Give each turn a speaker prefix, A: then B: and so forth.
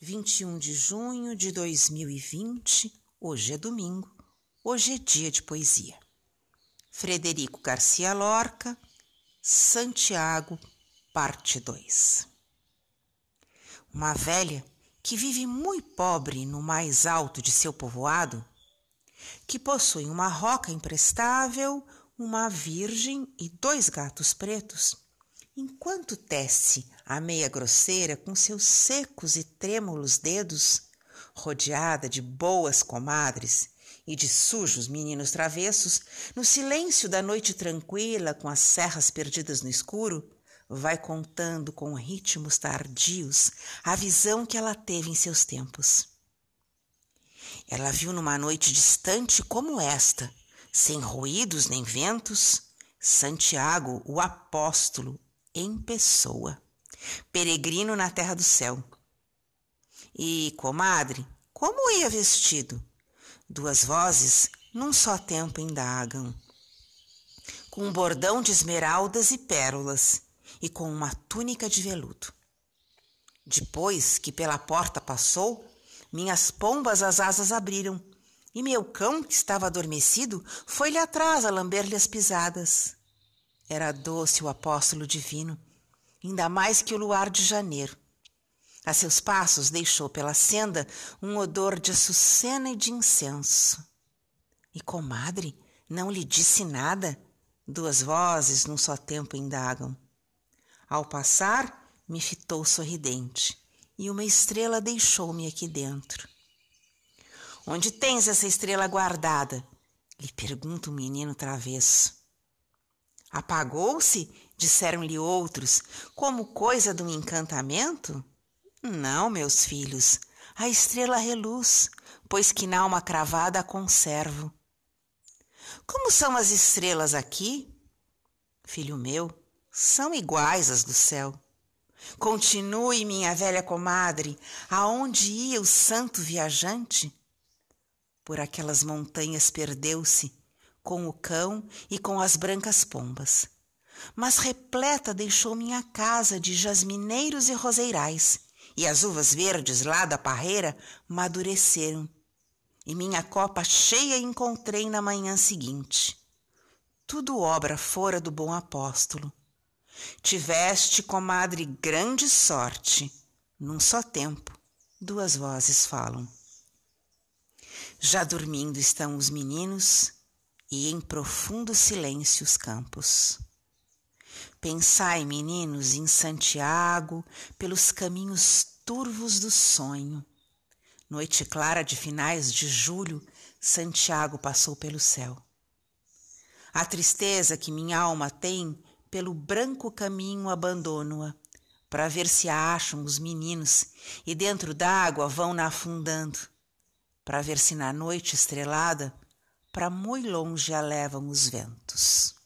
A: 21 de junho de 2020, hoje é domingo, hoje é dia de poesia. Frederico Garcia Lorca, Santiago, parte 2. Uma velha que vive muito pobre no mais alto de seu povoado, que possui uma roca imprestável, uma virgem e dois gatos pretos Enquanto tece a meia grosseira com seus secos e trêmulos dedos, rodeada de boas comadres e de sujos meninos travessos, no silêncio da noite tranquila, com as serras perdidas no escuro, vai contando com ritmos tardios a visão que ela teve em seus tempos. Ela viu numa noite distante como esta, sem ruídos nem ventos, Santiago, o apóstolo, em pessoa, peregrino na terra do céu. E, comadre, como ia vestido? Duas vozes num só tempo indagam. Com um bordão de esmeraldas e pérolas, e com uma túnica de veludo. Depois que pela porta passou, minhas pombas as asas abriram, e meu cão, que estava adormecido, foi-lhe atrás a lamber-lhe as pisadas. Era doce o apóstolo divino, ainda mais que o luar de janeiro. A seus passos deixou pela senda um odor de açucena e de incenso. E comadre não lhe disse nada? Duas vozes num só tempo indagam. Ao passar, me fitou sorridente, e uma estrela deixou-me aqui dentro. Onde tens essa estrela guardada? lhe pergunta o menino travesso. Apagou-se? Disseram-lhe outros, como coisa de um encantamento? Não, meus filhos, a estrela reluz, pois que na alma cravada a conservo. Como são as estrelas aqui? Filho meu, são iguais às do céu. Continue, minha velha comadre, aonde ia o santo viajante? Por aquelas montanhas perdeu-se, com o cão e com as brancas pombas. Mas repleta deixou minha casa de jasmineiros e roseirais, e as uvas verdes lá da parreira madureceram. E minha copa cheia encontrei na manhã seguinte. Tudo obra fora do bom apóstolo. Tiveste, comadre, grande sorte. Num só tempo, duas vozes falam. Já dormindo estão os meninos e em profundo silêncio os campos. Pensai, meninos, em Santiago, pelos caminhos turvos do sonho. Noite clara de finais de julho, Santiago passou pelo céu. A tristeza que minha alma tem, pelo branco caminho abandono-a, para ver se acham os meninos e dentro d'água vão na afundando, para ver se na noite estrelada para muito longe a levam os ventos.